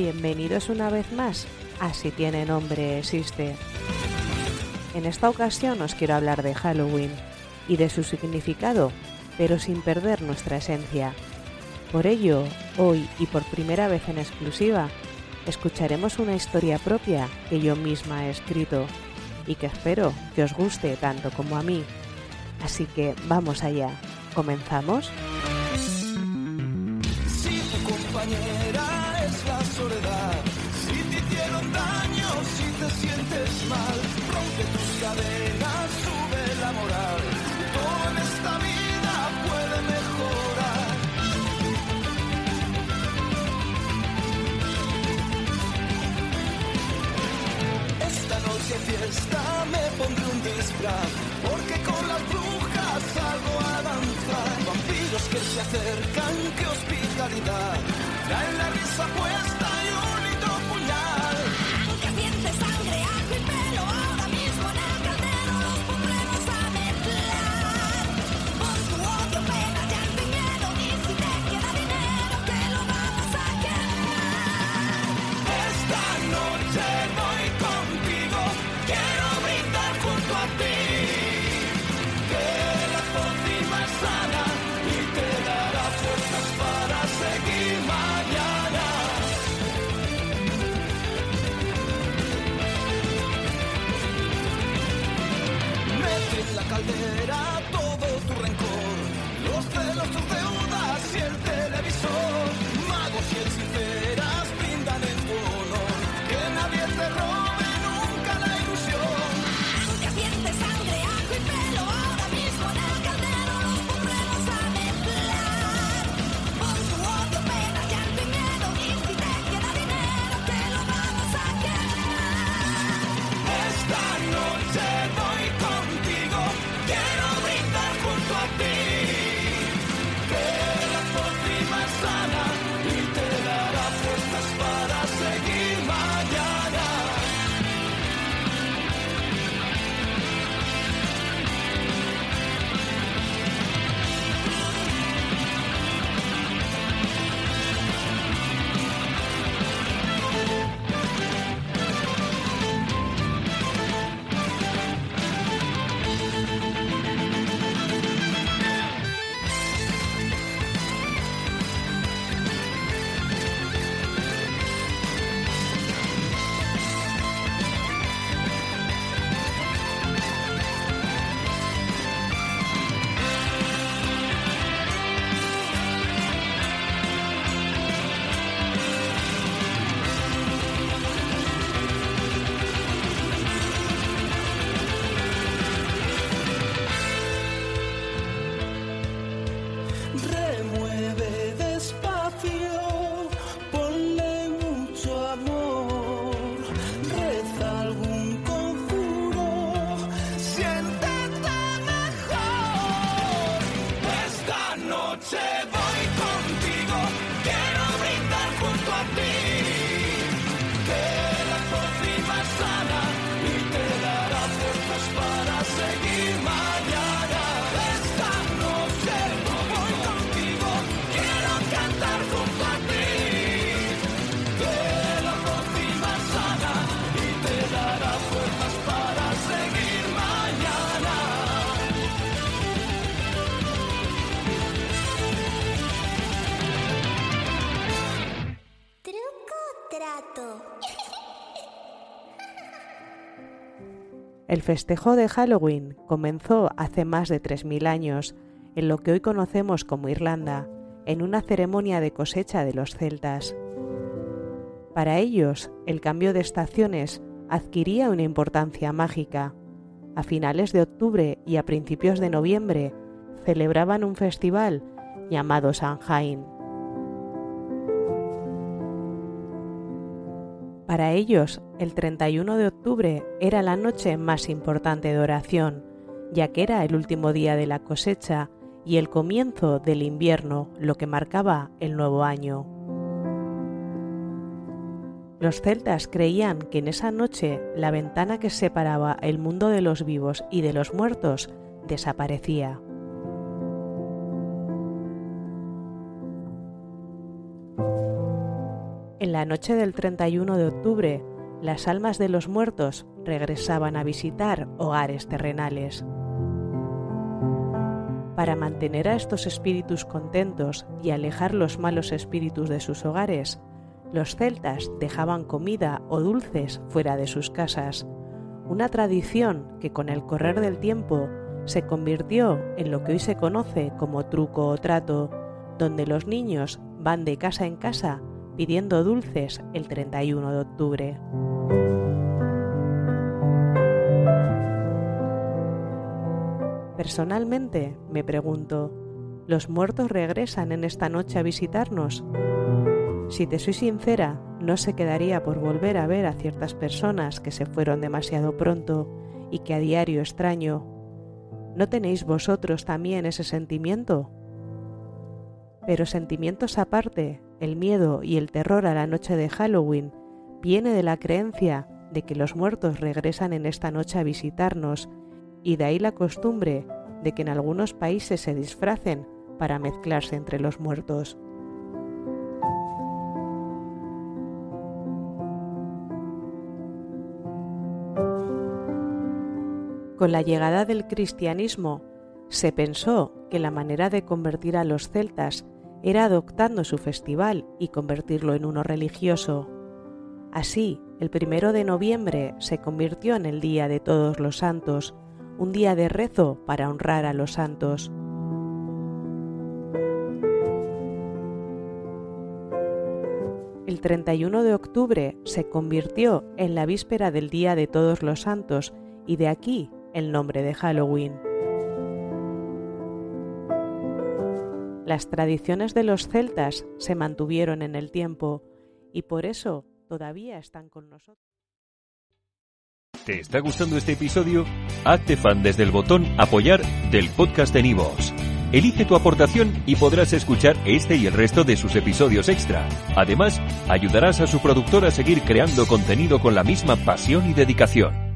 bienvenidos una vez más a Si tiene nombre existe. En esta ocasión os quiero hablar de Halloween y de su significado, pero sin perder nuestra esencia. Por ello, hoy y por primera vez en exclusiva, escucharemos una historia propia que yo misma he escrito y que espero que os guste tanto como a mí. Así que vamos allá. ¿Comenzamos? Esta noche fiesta me pondré un disfraz, porque con las brujas salgo a danzar. Vampiros que se acercan, que hospitalidad, traen la risa puesta y un El festejo de Halloween comenzó hace más de 3.000 años en lo que hoy conocemos como Irlanda, en una ceremonia de cosecha de los celtas. Para ellos, el cambio de estaciones adquiría una importancia mágica. A finales de octubre y a principios de noviembre celebraban un festival llamado Samhain. Para ellos, el 31 de octubre era la noche más importante de oración, ya que era el último día de la cosecha y el comienzo del invierno, lo que marcaba el nuevo año. Los celtas creían que en esa noche la ventana que separaba el mundo de los vivos y de los muertos desaparecía. En la noche del 31 de octubre, las almas de los muertos regresaban a visitar hogares terrenales. Para mantener a estos espíritus contentos y alejar los malos espíritus de sus hogares, los celtas dejaban comida o dulces fuera de sus casas, una tradición que con el correr del tiempo se convirtió en lo que hoy se conoce como truco o trato, donde los niños van de casa en casa pidiendo dulces el 31 de octubre. Personalmente me pregunto, ¿los muertos regresan en esta noche a visitarnos? Si te soy sincera, no se quedaría por volver a ver a ciertas personas que se fueron demasiado pronto y que a diario extraño. ¿No tenéis vosotros también ese sentimiento? Pero sentimientos aparte, el miedo y el terror a la noche de Halloween viene de la creencia de que los muertos regresan en esta noche a visitarnos y de ahí la costumbre de que en algunos países se disfracen para mezclarse entre los muertos. Con la llegada del cristianismo, se pensó que la manera de convertir a los celtas era adoptando su festival y convertirlo en uno religioso. Así, el primero de noviembre se convirtió en el Día de Todos los Santos, un día de rezo para honrar a los santos. El 31 de octubre se convirtió en la víspera del Día de Todos los Santos y de aquí el nombre de Halloween. Las tradiciones de los celtas se mantuvieron en el tiempo y por eso todavía están con nosotros. ¿Te está gustando este episodio? Hazte fan desde el botón Apoyar del podcast de Nivos. Elige tu aportación y podrás escuchar este y el resto de sus episodios extra. Además, ayudarás a su productor a seguir creando contenido con la misma pasión y dedicación.